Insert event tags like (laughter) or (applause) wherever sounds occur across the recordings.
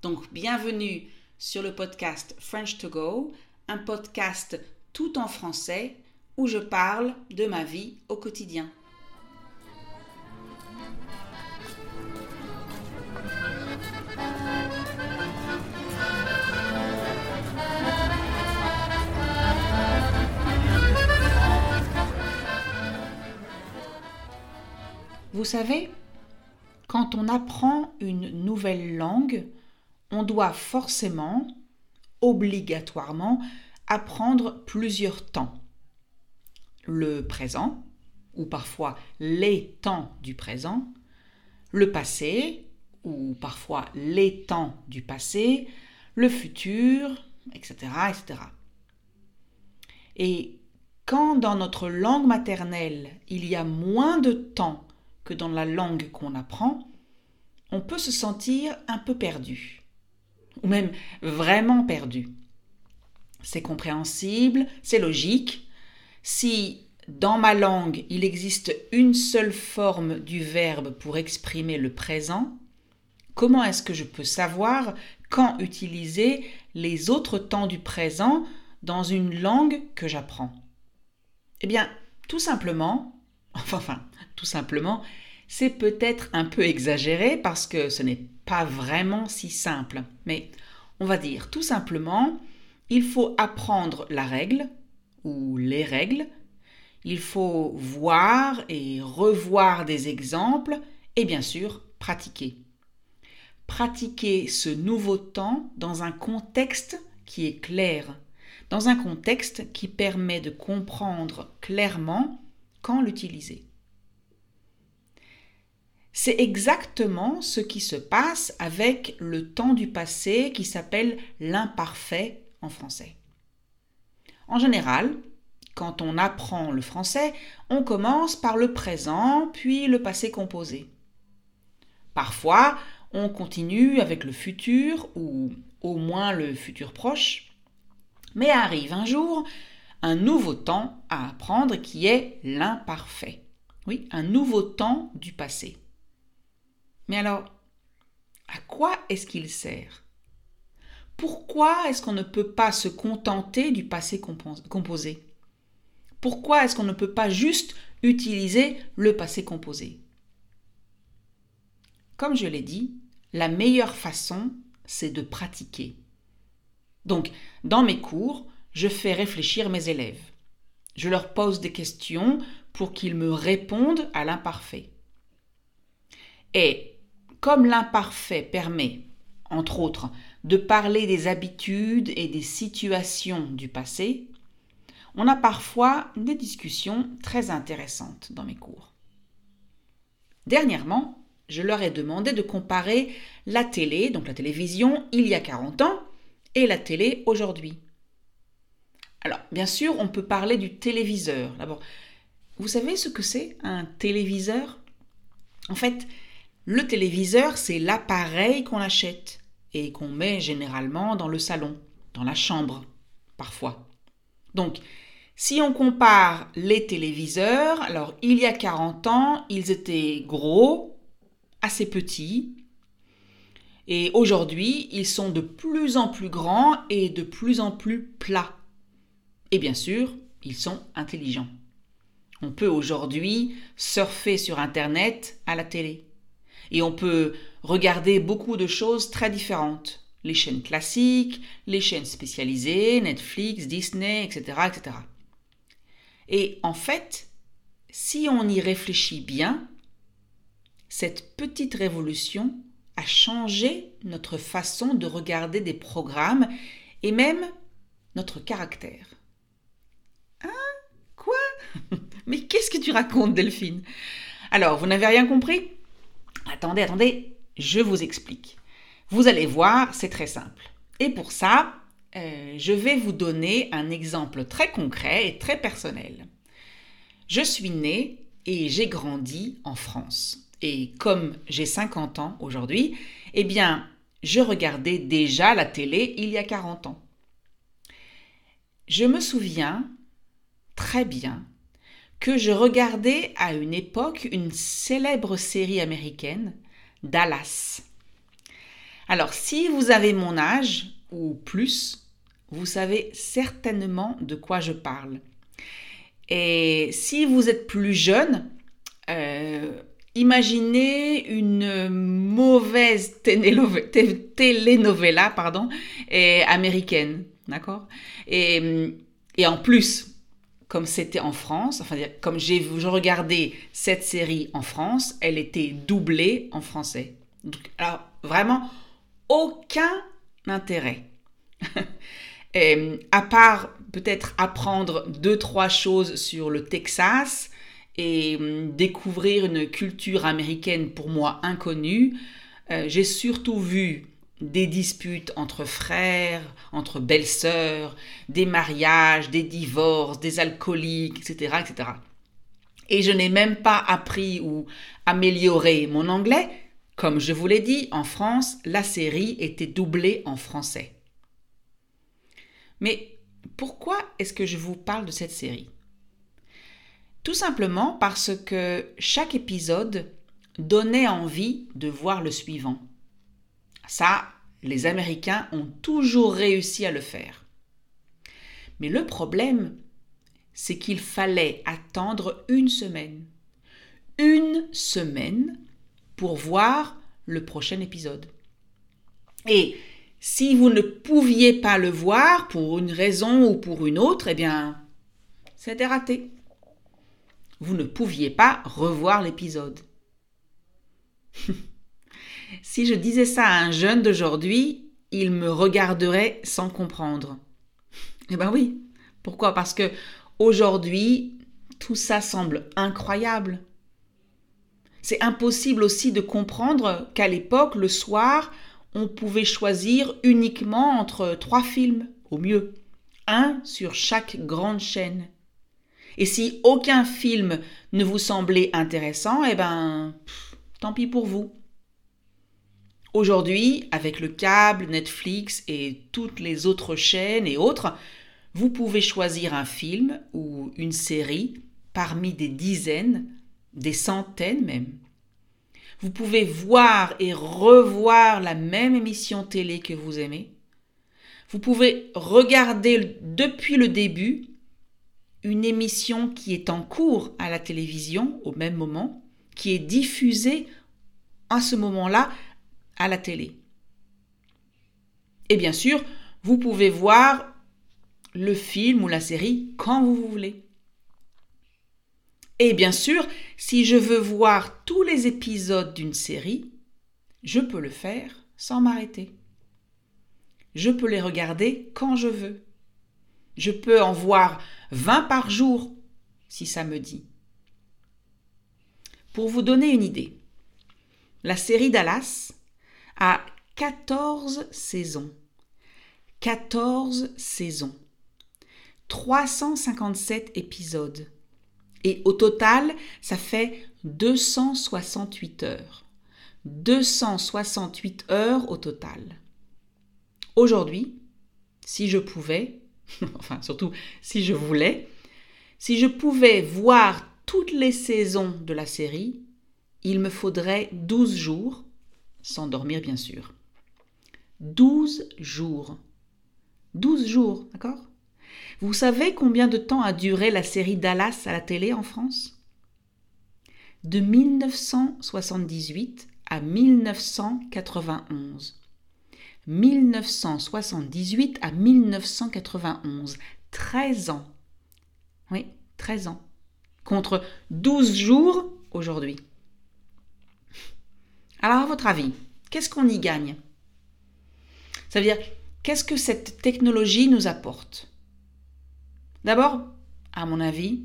Donc, bienvenue sur le podcast French to Go, un podcast tout en français où je parle de ma vie au quotidien. Vous savez, quand on apprend une nouvelle langue, on doit forcément, obligatoirement, apprendre plusieurs temps. Le présent, ou parfois les temps du présent, le passé, ou parfois les temps du passé, le futur, etc. etc. Et quand dans notre langue maternelle il y a moins de temps que dans la langue qu'on apprend, on peut se sentir un peu perdu, ou même vraiment perdu. C'est compréhensible, c'est logique. Si dans ma langue il existe une seule forme du verbe pour exprimer le présent, comment est-ce que je peux savoir quand utiliser les autres temps du présent dans une langue que j'apprends? Eh bien, tout simplement, (laughs) enfin, tout simplement, c'est peut-être un peu exagéré parce que ce n'est pas vraiment si simple. Mais on va dire tout simplement, il faut apprendre la règle ou les règles, il faut voir et revoir des exemples et bien sûr pratiquer. Pratiquer ce nouveau temps dans un contexte qui est clair, dans un contexte qui permet de comprendre clairement quand l'utiliser. C'est exactement ce qui se passe avec le temps du passé qui s'appelle l'imparfait en français. En général, quand on apprend le français, on commence par le présent, puis le passé composé. Parfois, on continue avec le futur, ou au moins le futur proche, mais arrive un jour un nouveau temps à apprendre qui est l'imparfait. Oui, un nouveau temps du passé. Mais alors, à quoi est-ce qu'il sert? Pourquoi est-ce qu'on ne peut pas se contenter du passé composé? Pourquoi est-ce qu'on ne peut pas juste utiliser le passé composé? Comme je l'ai dit, la meilleure façon, c'est de pratiquer. Donc, dans mes cours, je fais réfléchir mes élèves. Je leur pose des questions pour qu'ils me répondent à l'imparfait. Et comme l'imparfait permet, entre autres, de parler des habitudes et des situations du passé, on a parfois des discussions très intéressantes dans mes cours. Dernièrement, je leur ai demandé de comparer la télé, donc la télévision, il y a 40 ans, et la télé aujourd'hui. Alors, bien sûr, on peut parler du téléviseur. D'abord, vous savez ce que c'est un téléviseur? En fait, le téléviseur, c'est l'appareil qu'on achète et qu'on met généralement dans le salon, dans la chambre, parfois. Donc, si on compare les téléviseurs, alors il y a 40 ans, ils étaient gros, assez petits, et aujourd'hui, ils sont de plus en plus grands et de plus en plus plats. Et bien sûr, ils sont intelligents. On peut aujourd'hui surfer sur Internet à la télé. Et on peut regarder beaucoup de choses très différentes. Les chaînes classiques, les chaînes spécialisées, Netflix, Disney, etc. etc. Et en fait, si on y réfléchit bien, cette petite révolution a changé notre façon de regarder des programmes et même notre caractère. Hein? Quoi? (laughs) Mais qu'est-ce que tu racontes, Delphine? Alors, vous n'avez rien compris? Attendez, attendez, je vous explique. Vous allez voir, c'est très simple. Et pour ça, euh, je vais vous donner un exemple très concret et très personnel. Je suis née et j'ai grandi en France. Et comme j'ai 50 ans aujourd'hui, eh bien, je regardais déjà la télé il y a 40 ans. Je me souviens très bien que je regardais à une époque une célèbre série américaine, Dallas. Alors, si vous avez mon âge ou plus, vous savez certainement de quoi je parle. Et si vous êtes plus jeune, euh, imaginez une mauvaise telenovela pardon, américaine, d'accord? Et, et, en plus, comme c'était en France, enfin, comme j'ai regardé cette série en France, elle était doublée en français. Donc, alors, vraiment, aucun intérêt. (laughs) et, à part peut-être apprendre deux, trois choses sur le Texas et hum, découvrir une culture américaine pour moi inconnue, euh, j'ai surtout vu des disputes entre frères, entre belles-sœurs, des mariages, des divorces, des alcooliques, etc., etc. Et je n'ai même pas appris ou amélioré mon anglais. Comme je vous l'ai dit, en France, la série était doublée en français. Mais pourquoi est-ce que je vous parle de cette série? Tout simplement parce que chaque épisode donnait envie de voir le suivant. Ça, les Américains ont toujours réussi à le faire. Mais le problème, c'est qu'il fallait attendre une semaine. Une semaine pour voir le prochain épisode. Et si vous ne pouviez pas le voir pour une raison ou pour une autre, eh bien, c'était raté. Vous ne pouviez pas revoir l'épisode. (laughs) si je disais ça à un jeune d'aujourd'hui, il me regarderait sans comprendre. Eh bien oui. Pourquoi? Parce que aujourd'hui, tout ça semble incroyable. C'est impossible aussi de comprendre qu'à l'époque, le soir, on pouvait choisir uniquement entre trois films, au mieux, un sur chaque grande chaîne. Et si aucun film ne vous semblait intéressant, eh ben, tant pis pour vous. Aujourd'hui, avec le câble, Netflix et toutes les autres chaînes et autres, vous pouvez choisir un film ou une série parmi des dizaines, des centaines même. Vous pouvez voir et revoir la même émission télé que vous aimez. Vous pouvez regarder depuis le début une émission qui est en cours à la télévision au même moment, qui est diffusée à ce moment-là à la télé. Et bien sûr, vous pouvez voir le film ou la série quand vous voulez. Et bien sûr, si je veux voir tous les épisodes d'une série, je peux le faire sans m'arrêter. Je peux les regarder quand je veux. Je peux en voir 20 par jour si ça me dit. Pour vous donner une idée, la série Dallas a 14 saisons. 14 saisons. 357 épisodes. Et au total, ça fait 268 heures. 268 heures au total. Aujourd'hui, si je pouvais, (laughs) enfin surtout si je voulais, si je pouvais voir toutes les saisons de la série, il me faudrait 12 jours, sans dormir bien sûr. 12 jours. 12 jours, d'accord? Vous savez combien de temps a duré la série Dallas à la télé en France? De 1978 à 1991. 1978 à 1991. 13 ans. Oui, 13 ans. Contre 12 jours aujourd'hui. Alors, à votre avis, qu'est-ce qu'on y gagne? Ça veut dire, qu'est-ce que cette technologie nous apporte? D'abord, à mon avis,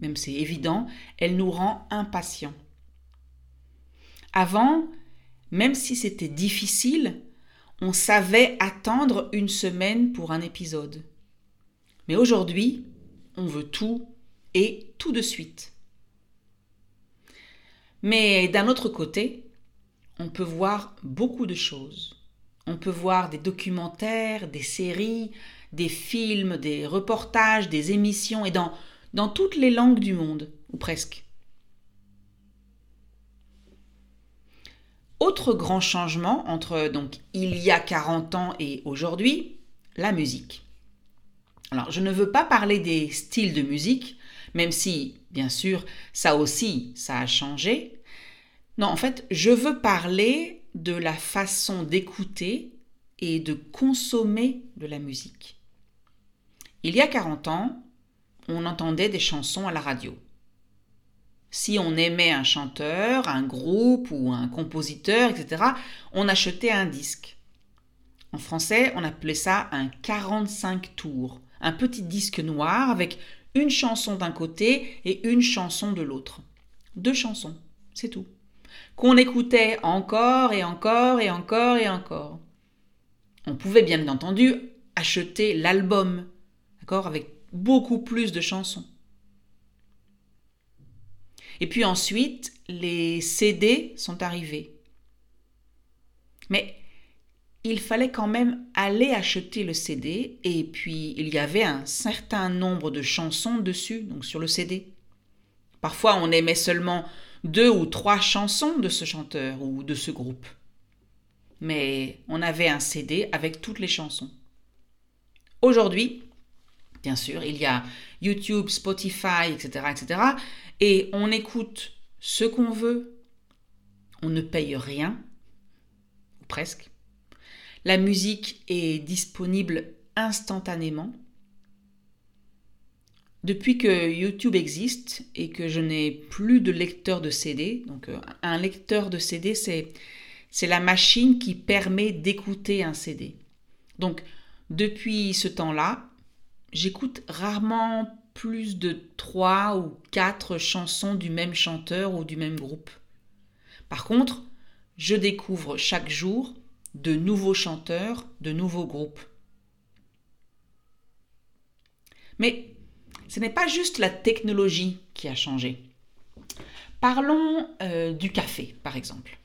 même c'est évident, elle nous rend impatients. Avant, même si c'était difficile, on savait attendre une semaine pour un épisode. Mais aujourd'hui, on veut tout et tout de suite. Mais d'un autre côté, on peut voir beaucoup de choses. On peut voir des documentaires, des séries, des films, des reportages, des émissions, et dans, dans toutes les langues du monde, ou presque. Autre grand changement entre donc il y a 40 ans et aujourd'hui, la musique. Alors, je ne veux pas parler des styles de musique, même si, bien sûr, ça aussi, ça a changé. Non, en fait, je veux parler de la façon d'écouter et de consommer de la musique. Il y a 40 ans, on entendait des chansons à la radio. Si on aimait un chanteur, un groupe ou un compositeur, etc., on achetait un disque. En français, on appelait ça un 45 tours, un petit disque noir avec une chanson d'un côté et une chanson de l'autre. Deux chansons, c'est tout. Qu'on écoutait encore et encore et encore et encore. On pouvait bien entendu acheter l'album, d'accord, avec beaucoup plus de chansons. Et puis ensuite, les CD sont arrivés. Mais il fallait quand même aller acheter le CD et puis il y avait un certain nombre de chansons dessus, donc sur le CD. Parfois on aimait seulement deux ou trois chansons de ce chanteur ou de ce groupe. Mais on avait un CD avec toutes les chansons. Aujourd'hui, bien sûr, il y a YouTube, Spotify, etc., etc. Et on écoute ce qu'on veut. On ne paye rien, ou presque. La musique est disponible instantanément. Depuis que YouTube existe et que je n'ai plus de lecteur de CD, donc euh, un lecteur de CD, c'est, c'est la machine qui permet d'écouter un CD. Donc, depuis ce temps-là, j'écoute rarement plus de trois ou quatre chansons du même chanteur ou du même groupe. Par contre, je découvre chaque jour de nouveaux chanteurs, de nouveaux groupes. Mais ce n'est pas juste la technologie qui a changé. Parlons euh, du café, par exemple.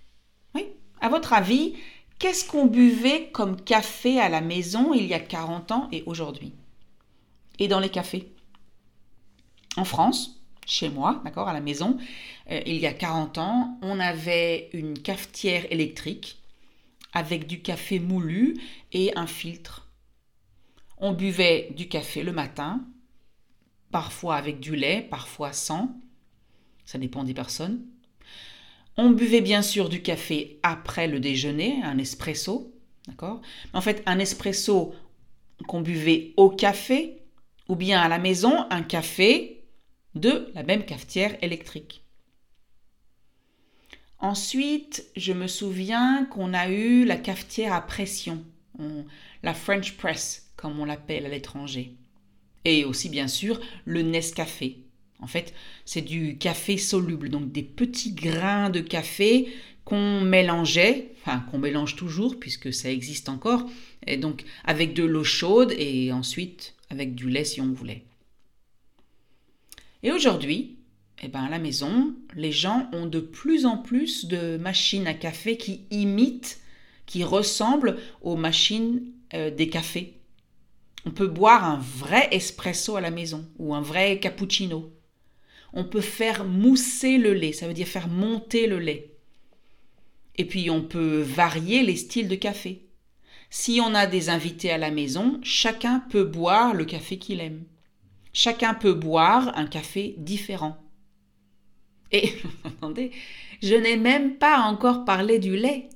Oui, à votre avis, qu'est-ce qu'on buvait comme café à la maison il y a 40 ans et aujourd'hui? Et dans les cafés? En France, chez moi, d'accord, à la maison, euh, il y a 40 ans, on avait une cafetière électrique avec du café moulu et un filtre. On buvait du café le matin, parfois avec du lait, parfois sans. Ça dépend des personnes. On buvait bien sûr du café après le déjeuner, un espresso, d'accord? En fait, un espresso qu'on buvait au café ou bien à la maison, un café de la même cafetière électrique. Ensuite, je me souviens qu'on a eu la cafetière à pression, la French press, comme on l'appelle à l'étranger. Et aussi, bien sûr, le Nescafé. En fait, c'est du café soluble, donc des petits grains de café qu'on mélangeait, enfin qu'on mélange toujours puisque ça existe encore, et donc avec de l'eau chaude et ensuite avec du lait si on voulait. Et aujourd'hui, eh ben, à la maison, les gens ont de plus en plus de machines à café qui imitent, qui ressemblent aux machines euh, des cafés. On peut boire un vrai espresso à la maison ou un vrai cappuccino. On peut faire mousser le lait, ça veut dire faire monter le lait. Et puis on peut varier les styles de café. Si on a des invités à la maison, chacun peut boire le café qu'il aime. Chacun peut boire un café différent. Et (laughs) attendez, je n'ai même pas encore parlé du lait.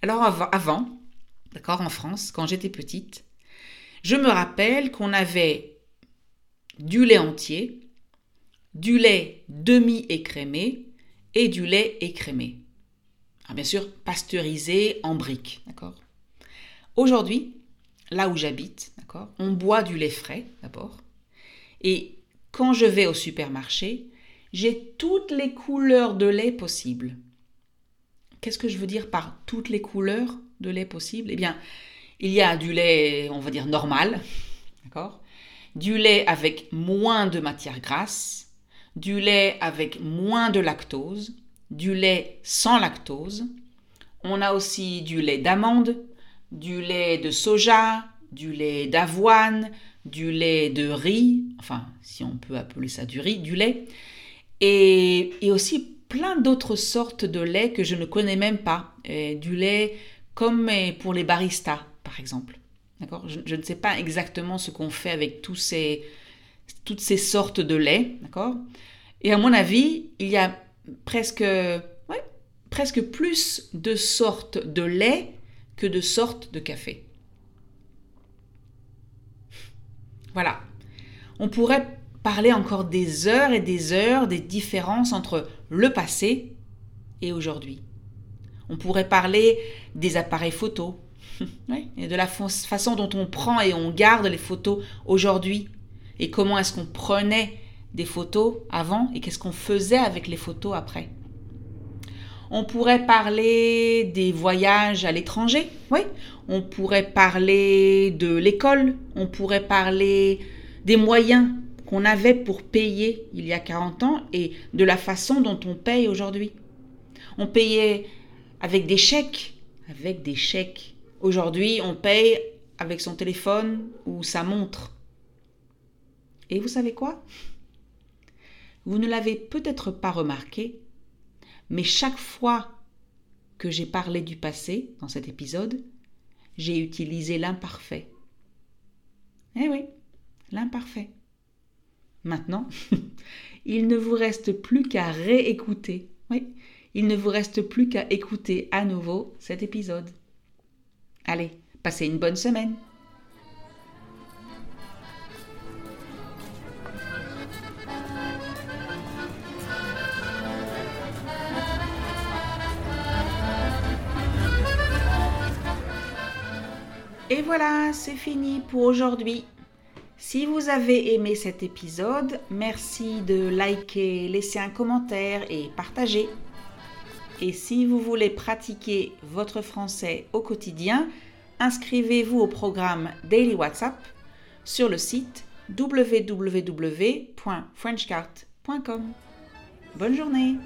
Alors avant, d'accord, en France, quand j'étais petite, je me rappelle qu'on avait du lait entier, du lait demi-écrémé et du lait écrémé. Alors bien sûr, pasteurisé en briques, Aujourd'hui, là où j'habite, on boit du lait frais d'abord. Et quand je vais au supermarché, j'ai toutes les couleurs de lait possibles. qu'est-ce que je veux dire par toutes les couleurs de lait possibles? Eh bien, il y a du lait, on va dire, normal, d'accord? Du lait avec moins de matière grasse, du lait avec moins de lactose, du lait sans lactose. On a aussi du lait d'amande, du lait de soja, du lait d'avoine, du lait de riz, enfin si on peut appeler ça du riz, du lait, et, aussi plein d'autres sortes de lait que je ne connais même pas. du lait comme pour les baristas, exemple. D'accord? Je, ne sais pas exactement ce qu'on fait avec ces, toutes ces sortes de lait. D'accord? Et à mon avis, il y a presque, presque plus de sortes de lait que de sortes de café. Voilà. On pourrait parler encore des heures et des heures des différences entre le passé et aujourd'hui. On pourrait parler des appareils photos, (laughs) et de la façon dont on prend et on garde les photos aujourd'hui, et comment est-ce qu'on prenait des photos avant et qu'est-ce qu'on faisait avec les photos après. On pourrait parler des voyages à l'étranger, oui. On pourrait parler de l'école, on pourrait parler des moyens qu'on avait pour payer il y a 40 ans et de la façon dont on paye aujourd'hui. On payait avec des chèques, avec des chèques. Aujourd'hui, on paye avec son téléphone ou sa montre. Et vous savez quoi? Vous ne l'avez peut-être pas remarqué, mais chaque fois que j'ai parlé du passé dans cet épisode, j'ai utilisé l'imparfait. Eh oui, l'imparfait. Maintenant, (laughs) il ne vous reste plus qu'à réécouter. Oui, il ne vous reste plus qu'à écouter à nouveau cet épisode. Allez, passez une bonne semaine. Et voilà, c'est fini pour aujourd'hui. Si vous avez aimé cet épisode, merci de liker, laisser un commentaire et partager. Et si vous voulez pratiquer votre français au quotidien, inscrivez-vous au programme Daily WhatsApp sur le site www.frenchcart.com. Bonne journée